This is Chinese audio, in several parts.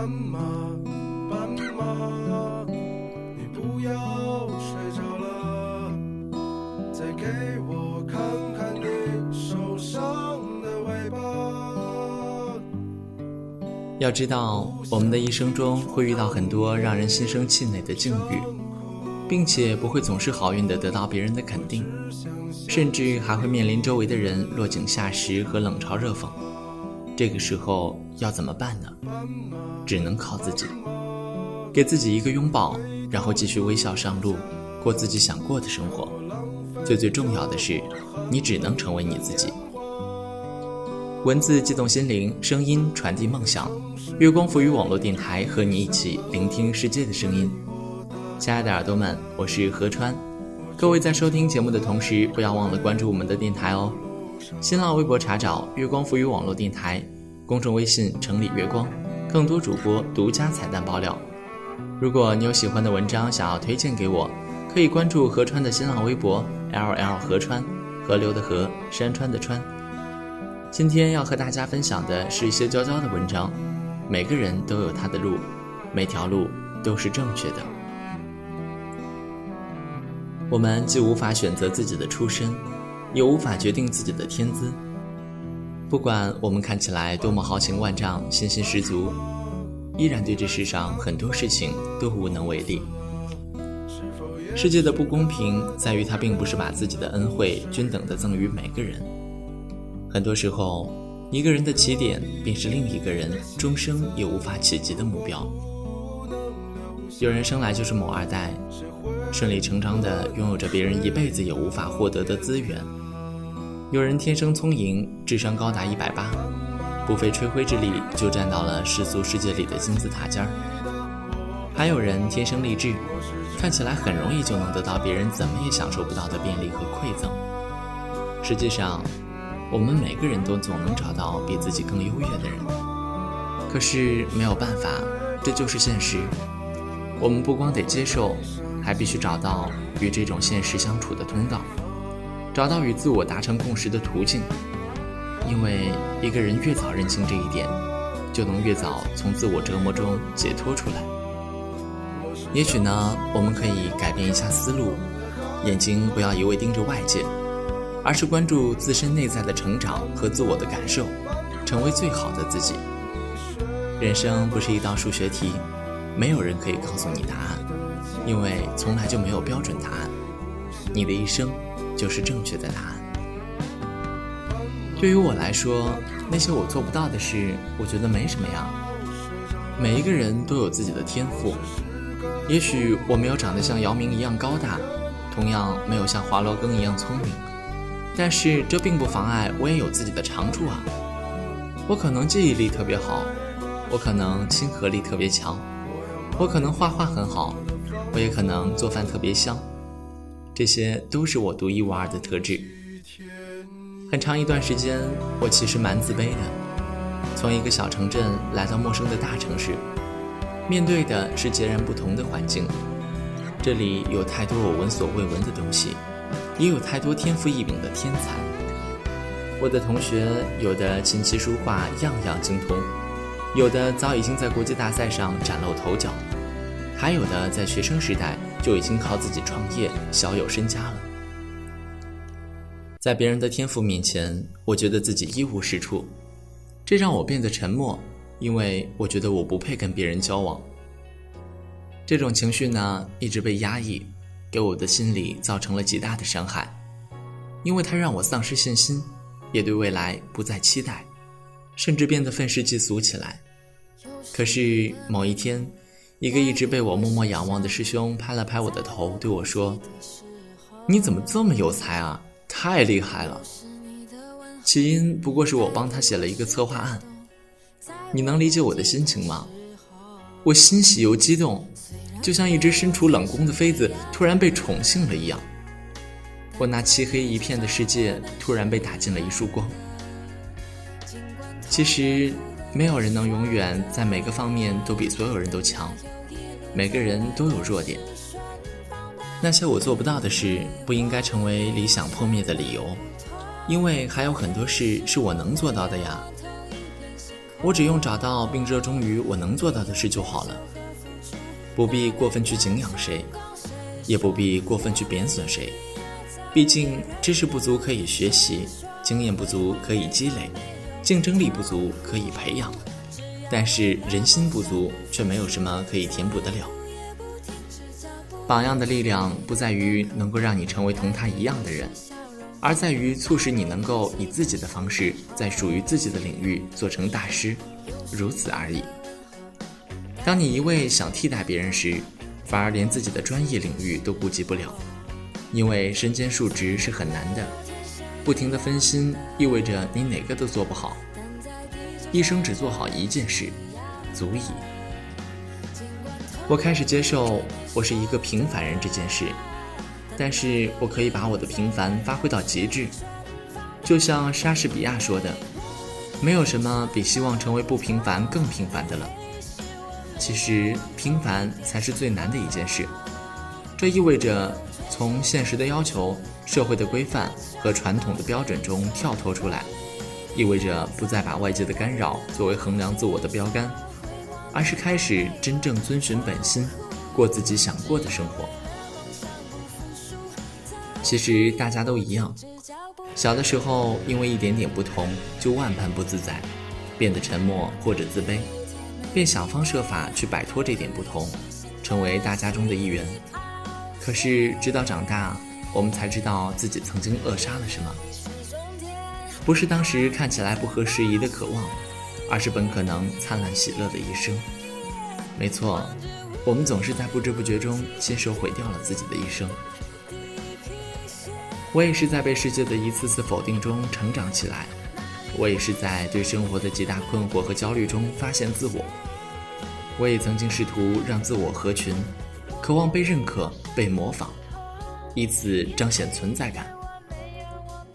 斑马，斑马，你不要睡着了，再给我看看你受伤的尾巴。要知道，我们的一生中会遇到很多让人心生气馁的境遇，并且不会总是好运的得到别人的肯定，甚至还会面临周围的人落井下石和冷嘲热讽。这个时候要怎么办呢？只能靠自己，给自己一个拥抱，然后继续微笑上路，过自己想过的生活。最最重要的是，你只能成为你自己。文字激动心灵，声音传递梦想。月光浮语网络电台和你一起聆听世界的声音。亲爱的耳朵们，我是何川。各位在收听节目的同时，不要忘了关注我们的电台哦。新浪微博查找“月光浮语网络电台”，公众微信“城里月光”，更多主播独家彩蛋爆料。如果你有喜欢的文章想要推荐给我，可以关注何川的新浪微博 “ll 何川”，河流的河，山川的川。今天要和大家分享的是一些娇娇的文章。每个人都有他的路，每条路都是正确的。我们既无法选择自己的出身。也无法决定自己的天资。不管我们看起来多么豪情万丈、信心十足，依然对这世上很多事情都无能为力。世界的不公平在于，它并不是把自己的恩惠均等的赠予每个人。很多时候，一个人的起点便是另一个人终生也无法企及的目标。有人生来就是某二代，顺理成章的拥有着别人一辈子也无法获得的资源。有人天生聪颖，智商高达一百八，不费吹灰之力就站到了世俗世界里的金字塔尖儿；还有人天生丽质，看起来很容易就能得到别人怎么也享受不到的便利和馈赠。实际上，我们每个人都总能找到比自己更优越的人，可是没有办法，这就是现实。我们不光得接受，还必须找到与这种现实相处的通道。找到与自我达成共识的途径，因为一个人越早认清这一点，就能越早从自我折磨中解脱出来。也许呢，我们可以改变一下思路，眼睛不要一味盯着外界，而是关注自身内在的成长和自我的感受，成为最好的自己。人生不是一道数学题，没有人可以告诉你答案，因为从来就没有标准答案。你的一生。就是正确的答案。对于我来说，那些我做不到的事，我觉得没什么呀。每一个人都有自己的天赋，也许我没有长得像姚明一样高大，同样没有像华罗庚一样聪明，但是这并不妨碍我也有自己的长处啊。我可能记忆力特别好，我可能亲和力特别强，我可能画画很好，我也可能做饭特别香。这些都是我独一无二的特质。很长一段时间，我其实蛮自卑的。从一个小城镇来到陌生的大城市，面对的是截然不同的环境。这里有太多我闻所未闻的东西，也有太多天赋异禀的天才。我的同学有的琴棋书画样样精通，有的早已经在国际大赛上崭露头角，还有的在学生时代。就已经靠自己创业，小有身家了。在别人的天赋面前，我觉得自己一无是处，这让我变得沉默，因为我觉得我不配跟别人交往。这种情绪呢，一直被压抑，给我的心里造成了极大的伤害，因为它让我丧失信心，也对未来不再期待，甚至变得愤世嫉俗起来。可是某一天。一个一直被我默默仰望的师兄拍了拍我的头，对我说：“你怎么这么有才啊？太厉害了！”起因不过是我帮他写了一个策划案。你能理解我的心情吗？我欣喜又激动，就像一只身处冷宫的妃子突然被宠幸了一样。我那漆黑一片的世界突然被打进了一束光。其实。没有人能永远在每个方面都比所有人都强，每个人都有弱点。那些我做不到的事，不应该成为理想破灭的理由，因为还有很多事是我能做到的呀。我只用找到并热衷于我能做到的事就好了，不必过分去敬仰谁，也不必过分去贬损谁。毕竟知识不足可以学习，经验不足可以积累，竞争力不足可以培养，但是人心不足却没有什么可以填补得了。榜样的力量不在于能够让你成为同他一样的人。而在于促使你能够以自己的方式，在属于自己的领域做成大师，如此而已。当你一味想替代别人时，反而连自己的专业领域都顾及不了，因为身兼数职是很难的，不停的分心意味着你哪个都做不好。一生只做好一件事，足矣。我开始接受我是一个平凡人这件事。但是我可以把我的平凡发挥到极致，就像莎士比亚说的：“没有什么比希望成为不平凡更平凡的了。”其实平凡才是最难的一件事，这意味着从现实的要求、社会的规范和传统的标准中跳脱出来，意味着不再把外界的干扰作为衡量自我的标杆，而是开始真正遵循本心，过自己想过的生活。其实大家都一样，小的时候因为一点点不同就万般不自在，变得沉默或者自卑，便想方设法去摆脱这点不同，成为大家中的一员。可是直到长大，我们才知道自己曾经扼杀了什么，不是当时看起来不合时宜的渴望，而是本可能灿烂喜乐的一生。没错，我们总是在不知不觉中亲手毁掉了自己的一生。我也是在被世界的一次次否定中成长起来，我也是在对生活的极大困惑和焦虑中发现自我。我也曾经试图让自我合群，渴望被认可、被模仿，以此彰显存在感。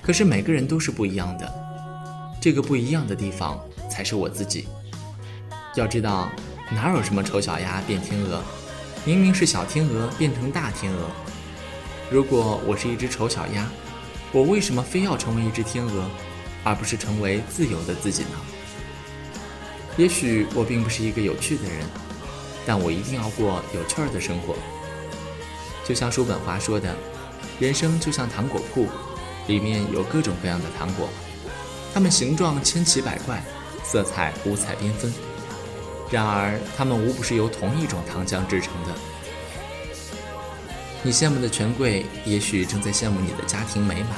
可是每个人都是不一样的，这个不一样的地方才是我自己。要知道，哪有什么丑小鸭变天鹅，明明是小天鹅变成大天鹅。如果我是一只丑小鸭，我为什么非要成为一只天鹅，而不是成为自由的自己呢？也许我并不是一个有趣的人，但我一定要过有趣儿的生活。就像叔本华说的：“人生就像糖果铺，里面有各种各样的糖果，它们形状千奇百怪，色彩五彩缤纷，然而它们无不是由同一种糖浆制成的。”你羡慕的权贵，也许正在羡慕你的家庭美满；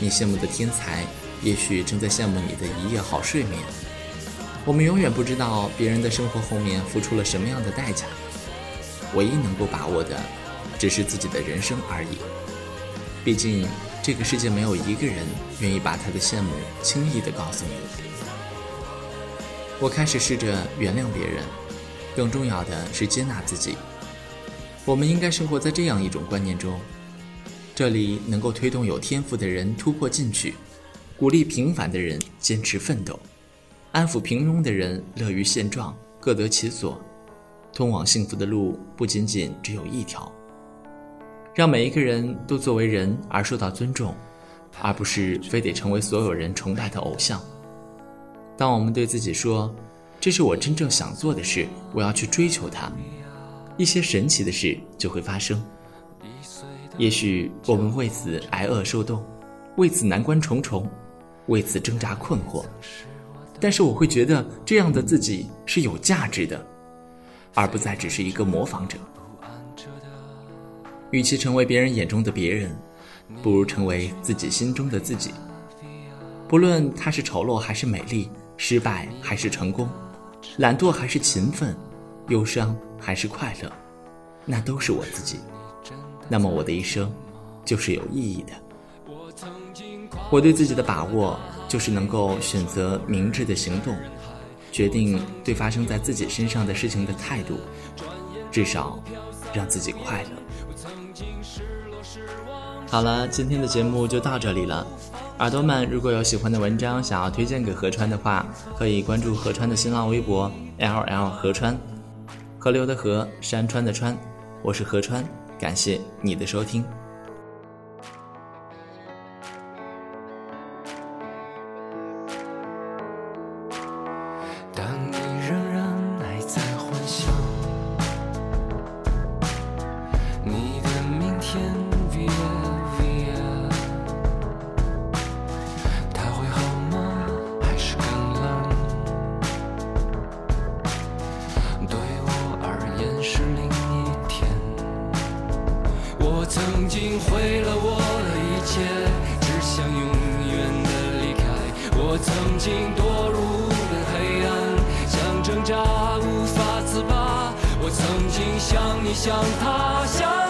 你羡慕的天才，也许正在羡慕你的一夜好睡眠。我们永远不知道别人的生活后面付出了什么样的代价。唯一能够把握的，只是自己的人生而已。毕竟，这个世界没有一个人愿意把他的羡慕轻易的告诉你。我开始试着原谅别人，更重要的是接纳自己。我们应该生活在这样一种观念中：这里能够推动有天赋的人突破进取，鼓励平凡的人坚持奋斗，安抚平庸的人乐于现状，各得其所。通往幸福的路不仅仅只有一条，让每一个人都作为人而受到尊重，而不是非得成为所有人崇拜的偶像。当我们对自己说：“这是我真正想做的事，我要去追求它。”一些神奇的事就会发生，也许我们为此挨饿受冻，为此难关重重，为此挣扎困惑，但是我会觉得这样的自己是有价值的，而不再只是一个模仿者。与其成为别人眼中的别人，不如成为自己心中的自己。不论他是丑陋还是美丽，失败还是成功，懒惰还是勤奋，忧伤。还是快乐，那都是我自己。那么我的一生就是有意义的。我对自己的把握就是能够选择明智的行动，决定对发生在自己身上的事情的态度，至少让自己快乐。好了，今天的节目就到这里了。耳朵们，如果有喜欢的文章想要推荐给何川的话，可以关注何川的新浪微博 L L 何川。河流的河，山川的川，我是何川，感谢你的收听。想你，想他，想。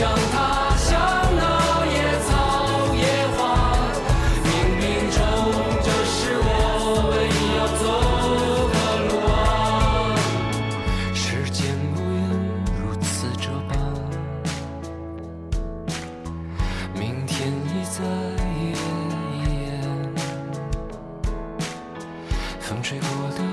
将他乡那野草野花冥冥中这是我唯一要走的路啊时间无言如此这般明天已在 hia 风吹过的